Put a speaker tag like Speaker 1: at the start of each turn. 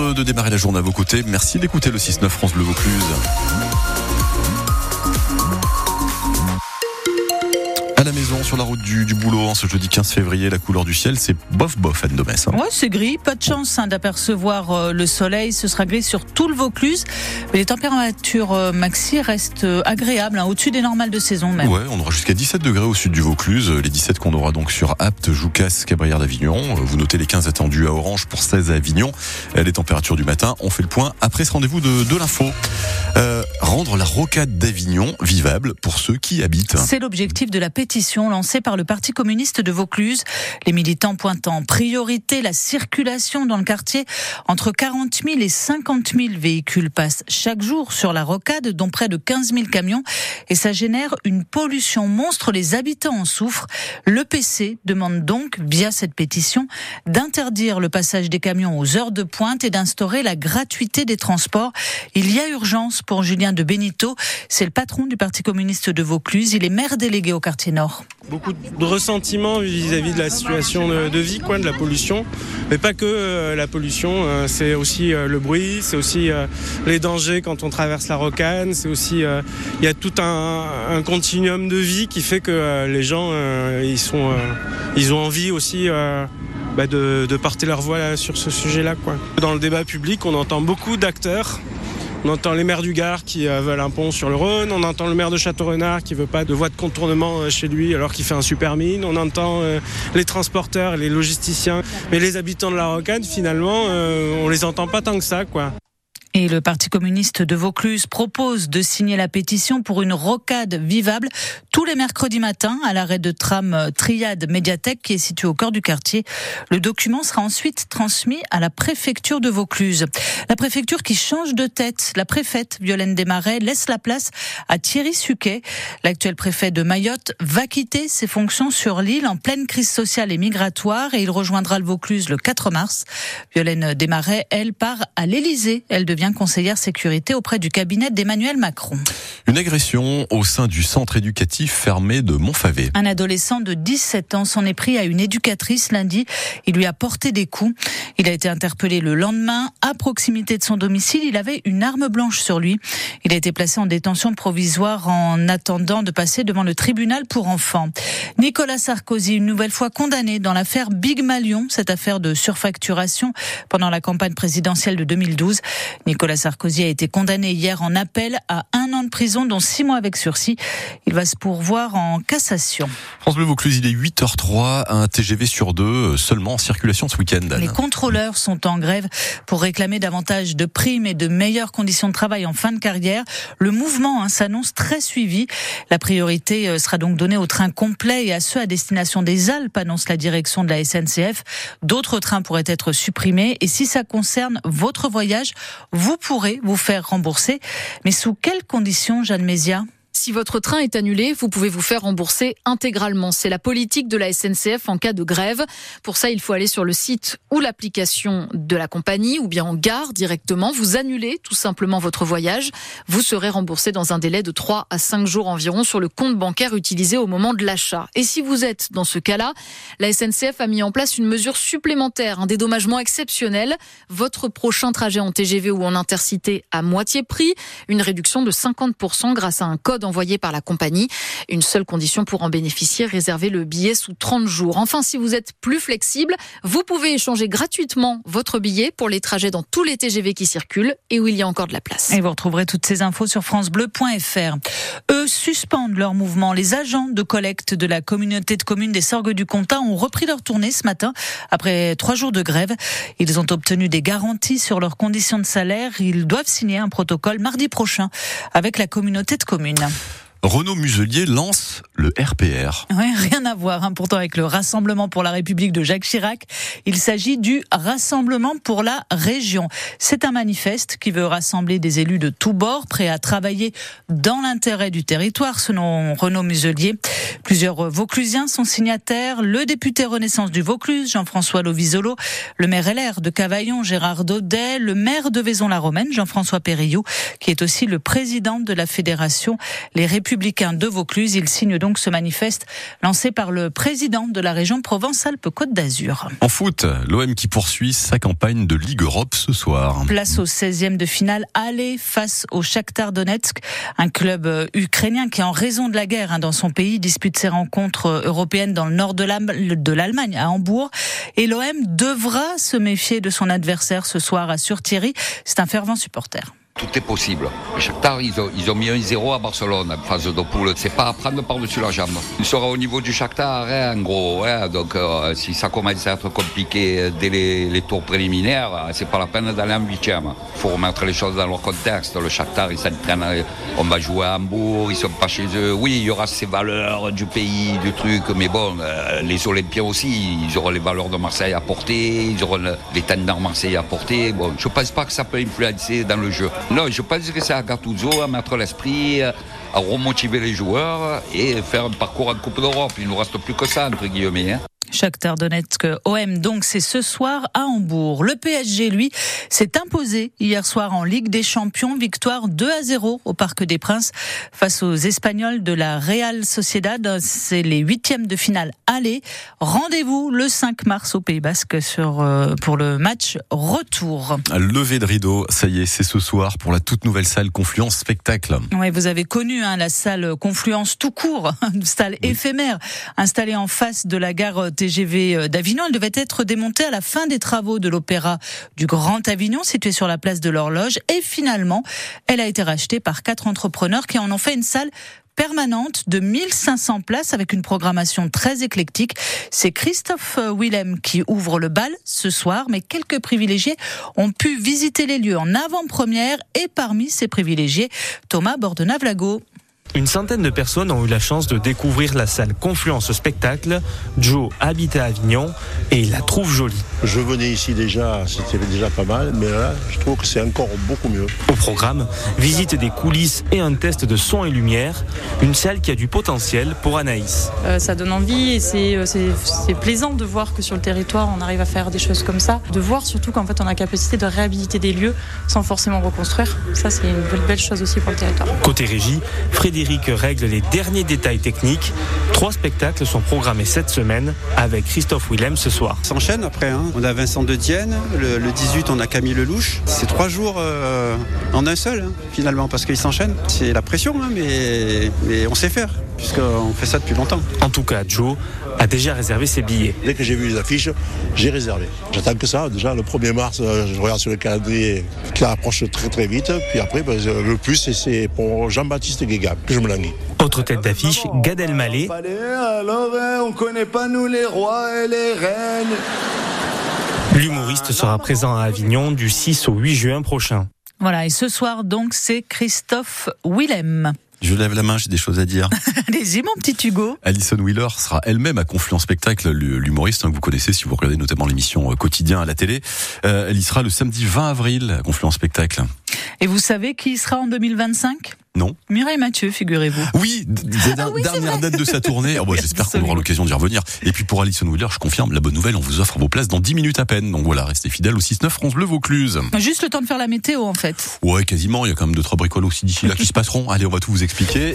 Speaker 1: de, démarrer la journée à vos côtés. Merci d'écouter le 6-9 France Bleu Vaucluse. À la maison, sur la route du, du boulot, en ce jeudi 15 février, la couleur du ciel, c'est bof bof, Anne Domès. hein.
Speaker 2: Ouais, c'est gris. Pas de chance hein, d'apercevoir euh, le soleil. Ce sera gris sur tout le Vaucluse. Mais les températures euh, maxi restent euh, agréables, hein, au-dessus des normales de saison même.
Speaker 1: Ouais, on aura jusqu'à 17 degrés au sud du Vaucluse, les 17 qu'on aura donc sur Apt, Joucas, Cabrières d'Avignon. Vous notez les 15 attendus à Orange pour 16 à Avignon. Les températures du matin, on fait le point après ce rendez-vous de, de l'info. Rendre la rocade d'Avignon vivable pour ceux qui habitent.
Speaker 2: C'est l'objectif de la pétition lancée par le Parti communiste de Vaucluse. Les militants pointent en priorité la circulation dans le quartier. Entre 40 000 et 50 000 véhicules passent chaque jour sur la rocade, dont près de 15 000 camions. Et ça génère une pollution monstre. Les habitants en souffrent. Le PC demande donc, via cette pétition, d'interdire le passage des camions aux heures de pointe et d'instaurer la gratuité des transports. Il y a urgence pour Julien de Benito. C'est le patron du Parti communiste de Vaucluse. Il est maire délégué au quartier Nord.
Speaker 3: Beaucoup de ressentiment vis-à-vis de la situation de, vie, quoi, de la pollution. Mais pas que euh, la pollution, euh, c'est aussi euh, le bruit, c'est aussi les dangers quand on traverse la rocane, c'est aussi il y a tout un, continuum de vie qui fait que les gens ils sont ils ont envie aussi bah, de, porter leur voix sur ce sujet-là. quoi. Dans le débat public, on entend beaucoup d'acteurs. On entend les maires du Gard qui euh, veulent un pont sur le Rhône. On entend le maire de Château-Renard qui veut pas de voie de contournement euh, chez lui alors qu'il fait un super mine. On entend euh, les transporteurs, les logisticiens. Mais les habitants de la Rocade, finalement, on les entend pas tant que ça, quoi.
Speaker 2: Et le Parti communiste de Vaucluse propose de signer la pétition pour une rocade vivable tous les mercredis matins à l'arrêt de tram Triade Médiathèque qui est situé au cœur du quartier. Le document sera ensuite transmis à la préfecture de Vaucluse. La préfecture qui change de tête. La préfète Violaine Desmarais laisse la place à Thierry Suquet. L'actuel préfet de Mayotte va quitter ses fonctions sur l'île en pleine crise sociale et migratoire et il rejoindra le Vaucluse le 4 mars. Violaine Desmarais, elle, part à l'Élysée. Conseillère sécurité auprès du cabinet d'Emmanuel Macron.
Speaker 1: Une agression au sein du centre éducatif fermé de Montfavet.
Speaker 2: Un adolescent de 17 ans s'en est pris à une éducatrice lundi. Il lui a porté des coups. Il a été interpellé le lendemain à proximité de son domicile. Il avait une arme blanche sur lui. Il a été placé en détention provisoire en attendant de passer devant le tribunal pour enfants. Nicolas Sarkozy, une nouvelle fois condamné dans l'affaire Big Malion, cette affaire de surfacturation pendant la campagne présidentielle de 2012. Nicolas Sarkozy a été condamné hier en appel à un an de prison, dont six mois avec sursis. Il va se pourvoir en cassation.
Speaker 1: France Bleu Vaucluse, il est 8h03, un TGV sur deux euh, seulement en circulation ce week-end.
Speaker 2: Les contrôleurs sont en grève pour réclamer davantage de primes et de meilleures conditions de travail en fin de carrière. Le mouvement hein, s'annonce très suivi. La priorité euh, sera donc donnée aux trains complets et à ceux à destination des Alpes, annonce la direction de la SNCF. D'autres trains pourraient être supprimés et si ça concerne votre voyage, vous pourrez vous faire rembourser. Mais sous quelles conditions, Jeanne Mézia?
Speaker 4: Si votre train est annulé, vous pouvez vous faire rembourser intégralement. C'est la politique de la SNCF en cas de grève. Pour ça, il faut aller sur le site ou l'application de la compagnie ou bien en gare directement. Vous annulez tout simplement votre voyage. Vous serez remboursé dans un délai de 3 à 5 jours environ sur le compte bancaire utilisé au moment de l'achat. Et si vous êtes dans ce cas-là, la SNCF a mis en place une mesure supplémentaire, un dédommagement exceptionnel. Votre prochain trajet en TGV ou en intercité à moitié prix, une réduction de 50% grâce à un code envoyé par la compagnie. Une seule condition pour en bénéficier, réserver le billet sous 30 jours. Enfin, si vous êtes plus flexible, vous pouvez échanger gratuitement votre billet pour les trajets dans tous les TGV qui circulent et où il y a encore de la place.
Speaker 2: Et vous retrouverez toutes ces infos sur francebleu.fr. Eux suspendent leur mouvement. Les agents de collecte de la communauté de communes des Sorgues du Comtat ont repris leur tournée ce matin après trois jours de grève. Ils ont obtenu des garanties sur leurs conditions de salaire. Ils doivent signer un protocole mardi prochain avec la communauté de communes. Yeah.
Speaker 1: Renaud Muselier lance le RPR.
Speaker 2: Rien à voir hein, pourtant avec le Rassemblement pour la République de Jacques Chirac. Il s'agit du Rassemblement pour la région. C'est un manifeste qui veut rassembler des élus de tous bords prêts à travailler dans l'intérêt du territoire, selon Renaud Muselier. Plusieurs Vauclusiens sont signataires. Le député Renaissance du Vaucluse, Jean-François Lovisolo, le maire LR de Cavaillon, Gérard Daudet, le maire de Vaison-la-Romaine, Jean-François Périllou, qui est aussi le président de la fédération Les Républicains Républicains de Vaucluse. Ils signent donc ce manifeste lancé par le président de la région Provence-Alpes-Côte d'Azur.
Speaker 1: En foot, l'OM qui poursuit sa campagne de Ligue Europe ce soir.
Speaker 2: Place au 16e de finale aller face au Shakhtar Donetsk, un club euh, ukrainien qui en raison de la guerre hein, dans son pays dispute ses rencontres euh, européennes dans le nord de l'Allemagne à Hambourg et l'OM devra se méfier de son adversaire ce soir, assure Thierry. C'est un fervent supporter
Speaker 5: tout est possible. Le Shakhtar, ils ont, ils ont mis un 0 à Barcelone en phase de poule. C'est pas à prendre par-dessus la jambe. Il sera au niveau du Shakhtar, hein, en gros. Hein. donc, euh, si ça commence à être compliqué dès les, tours préliminaires, euh, c'est pas la peine d'aller en huitième. Il faut remettre les choses dans leur contexte. Le Shakhtar, ils s'entraînent. On va jouer à Hambourg, ils sont pas chez eux. Oui, il y aura ces valeurs du pays, du truc, mais bon, euh, les Olympiens aussi, ils auront les valeurs de Marseille à porter, ils auront les tendances Marseille à porter. Bon, je pense pas que ça peut influencer dans le jeu. Non, je pense que c'est à Gattuso à mettre l'esprit, à remotiver les joueurs et faire un parcours en Coupe d'Europe. Il ne nous reste plus que ça, entre guillemets. Hein.
Speaker 2: Shakhtar Donetsk OM donc c'est ce soir à Hambourg. Le PSG lui s'est imposé hier soir en Ligue des Champions, victoire 2 à 0 au Parc des Princes face aux Espagnols de la Real Sociedad. C'est les huitièmes de finale aller. Rendez-vous le 5 mars au Pays Basque sur euh, pour le match retour.
Speaker 1: Levé de rideau, ça y est, c'est ce soir pour la toute nouvelle salle Confluence Spectacle.
Speaker 2: Oui, vous avez connu hein, la salle Confluence tout court, une salle éphémère installée en face de la gare TGV euh, d'Avignon. Elle devait être démontée à la fin des travaux de l'opéra du Grand Avignon, situé sur la place de l'Horloge. Et finalement, elle a été rachetée par quatre entrepreneurs qui en ont fait une salle permanente de 1500 places avec une programmation très éclectique. C'est Christophe Willem qui ouvre le bal ce soir, mais quelques privilégiés ont pu visiter les lieux en avant-première et parmi ces privilégiés, Thomas Bordenave-Lago.
Speaker 6: Une centaine de personnes ont eu la chance de découvrir la salle Confluence Spectacle. Joe habite à Avignon et il la trouve jolie.
Speaker 7: Je venais ici déjà, c'était déjà pas mal, mais là, je trouve que c'est encore beaucoup mieux.
Speaker 6: Au programme, visite des coulisses et un test de son et lumière. Une salle qui a du potentiel pour Anaïs.
Speaker 8: Euh, ça donne envie et euh, c'est plaisant de voir que sur le territoire, on arrive à faire des choses comme ça. De voir surtout qu'en fait, on a la capacité de réhabiliter des lieux sans forcément reconstruire. Ça, c'est une belle, belle chose aussi pour le territoire.
Speaker 6: Côté régie, Frédéric Règle les derniers détails techniques. Trois spectacles sont programmés cette semaine avec Christophe Willem ce soir.
Speaker 9: S'enchaîne après. Hein. On a Vincent de Dienne. Le, 18, on a Camille Lelouch. C'est trois jours euh, en un seul, hein, finalement, parce qu'ils s'enchaînent. C'est la pression, hein, mais on sait faire, puisqu'on fait ça depuis longtemps.
Speaker 6: En tout cas, Joe a déjà réservé ses billets.
Speaker 7: Dès que j'ai vu les affiches, j'ai réservé. J'attends que ça. Déjà, le 1er mars, euh, je regarde sur le calendrier qui approche très très vite. Puis après, ben, le plus, c'est pour Jean-Baptiste Guégan que je me languis.
Speaker 6: Autre tête d'affiche, Gad Elmaleh.
Speaker 10: Alors, hein, on connaît pas nous les rois et les reines.
Speaker 6: L'humoriste sera présent à Avignon du 6 au 8 juin prochain.
Speaker 2: Voilà, et ce soir donc c'est Christophe Willem.
Speaker 1: Je lève la main, j'ai des choses à dire.
Speaker 2: Allez-y, mon petit Hugo.
Speaker 1: Alison Wheeler sera elle-même à Confluence Spectacle, l'humoriste hein, que vous connaissez si vous regardez notamment l'émission euh, Quotidien à la télé. Euh, elle y sera le samedi 20 avril à Confluence Spectacle.
Speaker 2: Et vous savez qui sera en 2025
Speaker 1: non.
Speaker 2: Mireille Mathieu, figurez-vous.
Speaker 1: Oui, ah dernière date de sa tournée. Oh, J'espère qu'on aura l'occasion d'y revenir. Et puis pour Alison Wheeler, je confirme, la bonne nouvelle, on vous offre vos places dans 10 minutes à peine. Donc voilà, restez fidèles au 6-9 11 Bleu Vaucluse.
Speaker 2: Juste le temps de faire la météo en fait.
Speaker 1: Ouais, quasiment. Il y a quand même deux trois bricoles aussi d'ici là qui se passeront. Allez, on va tout vous expliquer.